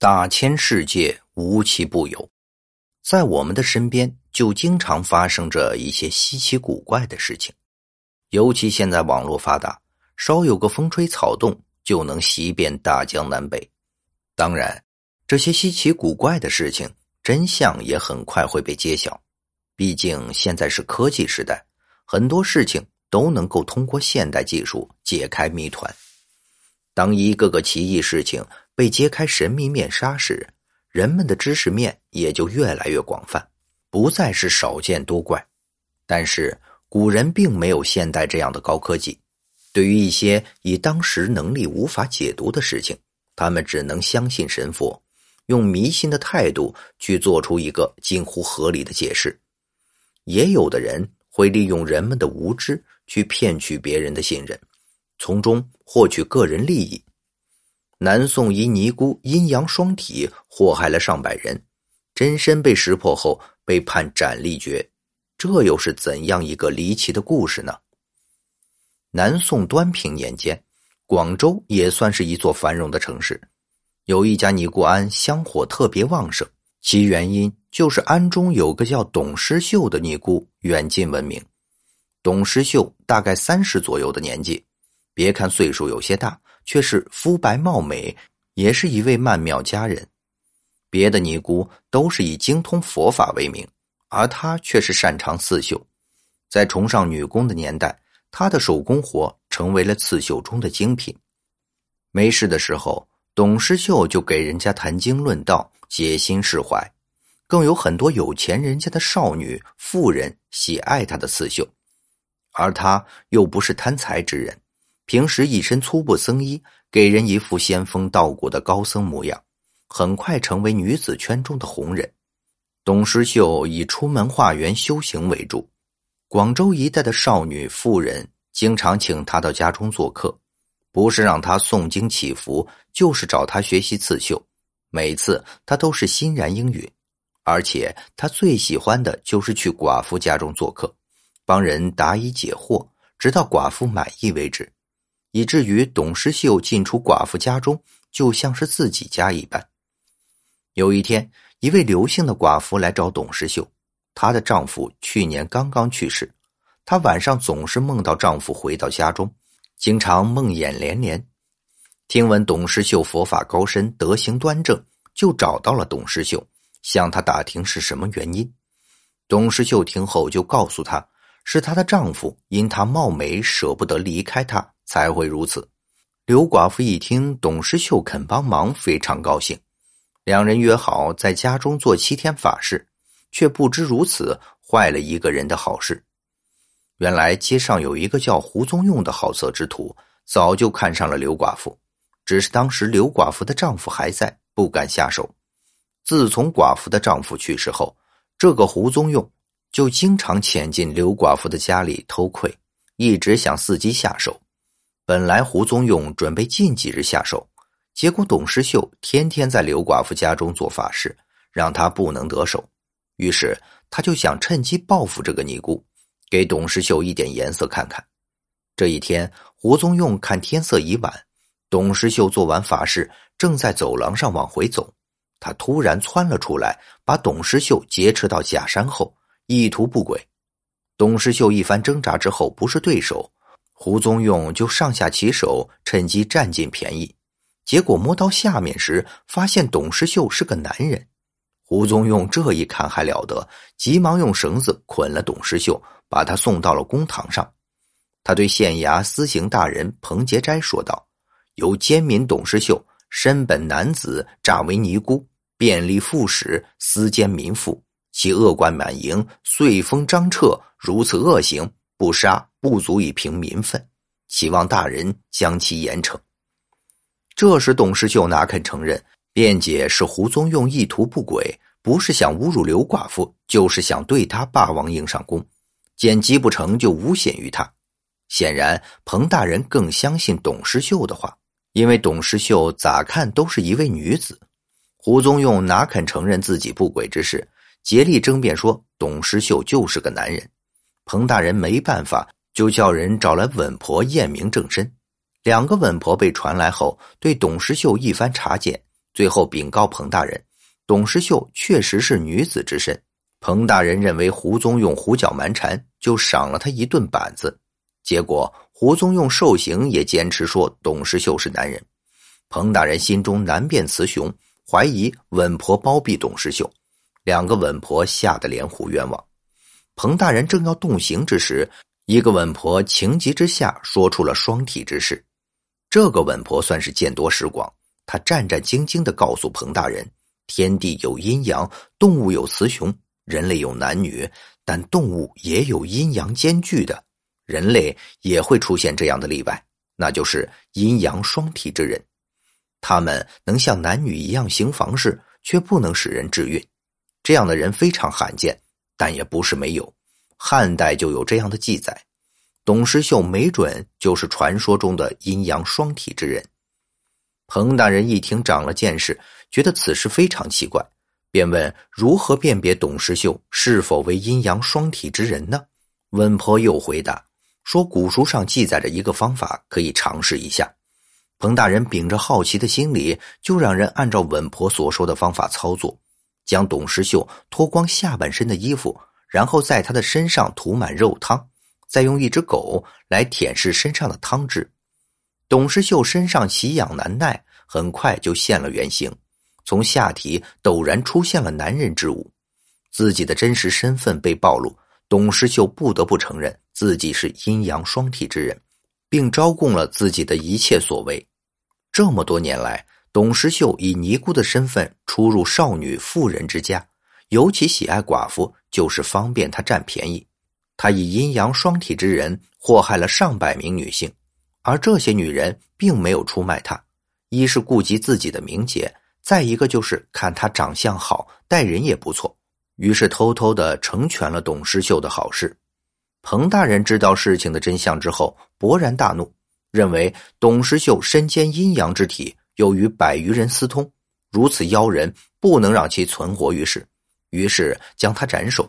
大千世界无奇不有，在我们的身边就经常发生着一些稀奇古怪的事情。尤其现在网络发达，稍有个风吹草动就能袭遍大江南北。当然，这些稀奇古怪的事情真相也很快会被揭晓。毕竟现在是科技时代，很多事情都能够通过现代技术解开谜团。当一个个奇异事情被揭开神秘面纱时，人们的知识面也就越来越广泛，不再是少见多怪。但是古人并没有现代这样的高科技，对于一些以当时能力无法解读的事情，他们只能相信神佛，用迷信的态度去做出一个近乎合理的解释。也有的人会利用人们的无知去骗取别人的信任。从中获取个人利益。南宋一尼姑阴阳双体，祸害了上百人，真身被识破后被判斩立决。这又是怎样一个离奇的故事呢？南宋端平年间，广州也算是一座繁荣的城市，有一家尼姑庵香火特别旺盛，其原因就是庵中有个叫董师秀的尼姑远近闻名。董师秀大概三十左右的年纪。别看岁数有些大，却是肤白貌美，也是一位曼妙佳人。别的尼姑都是以精通佛法为名，而她却是擅长刺绣。在崇尚女工的年代，她的手工活成为了刺绣中的精品。没事的时候，董师秀就给人家谈经论道，解心释怀。更有很多有钱人家的少女、妇人喜爱她的刺绣，而她又不是贪财之人。平时一身粗布僧衣，给人一副仙风道骨的高僧模样，很快成为女子圈中的红人。董师秀以出门化缘修行为主，广州一带的少女妇人经常请他到家中做客，不是让他诵经祈福，就是找他学习刺绣。每次他都是欣然应允，而且他最喜欢的就是去寡妇家中做客，帮人答疑解惑，直到寡妇满意为止。以至于董师秀进出寡妇家中，就像是自己家一般。有一天，一位刘姓的寡妇来找董师秀，她的丈夫去年刚刚去世，她晚上总是梦到丈夫回到家中，经常梦魇连连。听闻董师秀佛法高深，德行端正，就找到了董师秀，向他打听是什么原因。董师秀听后就告诉他，是她的丈夫因她貌美，舍不得离开她。才会如此。刘寡妇一听董师秀肯帮忙，非常高兴。两人约好在家中做七天法事，却不知如此坏了一个人的好事。原来街上有一个叫胡宗用的好色之徒，早就看上了刘寡妇，只是当时刘寡妇的丈夫还在，不敢下手。自从寡妇的丈夫去世后，这个胡宗用就经常潜进刘寡妇的家里偷窥，一直想伺机下手。本来胡宗用准备近几日下手，结果董师秀天天在刘寡妇家中做法事，让他不能得手。于是他就想趁机报复这个尼姑，给董师秀一点颜色看看。这一天，胡宗用看天色已晚，董师秀做完法事，正在走廊上往回走，他突然窜了出来，把董师秀劫持到假山后，意图不轨。董师秀一番挣扎之后，不是对手。胡宗用就上下其手，趁机占尽便宜。结果摸到下面时，发现董石秀是个男人。胡宗用这一看还了得，急忙用绳子捆了董石秀，把他送到了公堂上。他对县衙司刑大人彭杰斋说道：“由奸民董师秀身本男子，诈为尼姑，便利副使，私奸民妇，其恶贯满盈，岁风张彻，如此恶行。”不杀不足以平民愤，希望大人将其严惩。这时，董师秀哪肯承认，辩解是胡宗用意图不轨，不是想侮辱刘寡妇，就是想对他霸王硬上弓。见机不成就诬陷于他。显然，彭大人更相信董师秀的话，因为董师秀咋看都是一位女子。胡宗用哪肯承认自己不轨之事，竭力争辩说董师秀就是个男人。彭大人没办法，就叫人找来稳婆验明正身。两个稳婆被传来后，对董师秀一番查检，最后禀告彭大人，董石秀确实是女子之身。彭大人认为胡宗用胡搅蛮缠，就赏了他一顿板子。结果胡宗用受刑也坚持说董石秀是男人。彭大人心中难辨雌雄，怀疑稳婆包庇董石秀，两个稳婆吓得连呼冤枉。彭大人正要动刑之时，一个稳婆情急之下说出了双体之事。这个稳婆算是见多识广，她战战兢兢地告诉彭大人：天地有阴阳，动物有雌雄。人类有男女，但动物也有阴阳兼具的，人类也会出现这样的例外，那就是阴阳双体之人。他们能像男女一样行房事，却不能使人致孕。这样的人非常罕见，但也不是没有。汉代就有这样的记载，董石秀没准就是传说中的阴阳双体之人。彭大人一听长了见识，觉得此事非常奇怪。便问如何辨别董石秀是否为阴阳双体之人呢？温婆又回答说：“古书上记载着一个方法，可以尝试一下。”彭大人秉着好奇的心理，就让人按照稳婆所说的方法操作，将董石秀脱光下半身的衣服，然后在他的身上涂满肉汤，再用一只狗来舔舐身上的汤汁。董石秀身上奇痒难耐，很快就现了原形。从下体陡然出现了男人之物，自己的真实身份被暴露，董石秀不得不承认自己是阴阳双体之人，并招供了自己的一切所为。这么多年来，董石秀以尼姑的身份出入少女妇人之家，尤其喜爱寡妇，就是方便他占便宜。他以阴阳双体之人祸害了上百名女性，而这些女人并没有出卖他，一是顾及自己的名节。再一个就是看他长相好，待人也不错，于是偷偷的成全了董石秀的好事。彭大人知道事情的真相之后，勃然大怒，认为董石秀身兼阴阳之体，又与百余人私通，如此妖人，不能让其存活于世，于是将他斩首。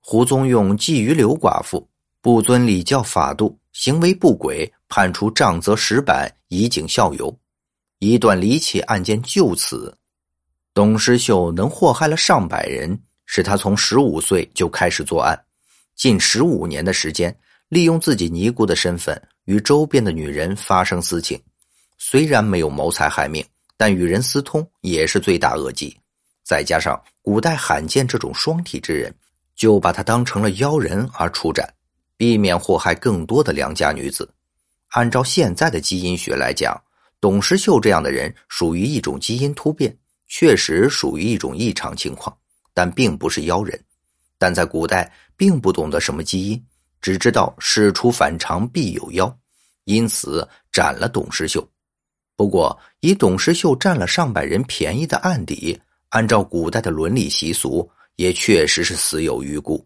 胡宗用觊觎刘寡妇，不遵礼教法度，行为不轨，判处杖责十板，以儆效尤。一段离奇案件就此。董师秀能祸害了上百人，是他从十五岁就开始作案，近十五年的时间，利用自己尼姑的身份与周边的女人发生私情。虽然没有谋财害命，但与人私通也是罪大恶极。再加上古代罕见这种双体之人，就把他当成了妖人而处斩，避免祸害更多的良家女子。按照现在的基因学来讲。董石秀这样的人属于一种基因突变，确实属于一种异常情况，但并不是妖人。但在古代，并不懂得什么基因，只知道事出反常必有妖，因此斩了董石秀。不过，以董石秀占了上百人便宜的案底，按照古代的伦理习俗，也确实是死有余辜。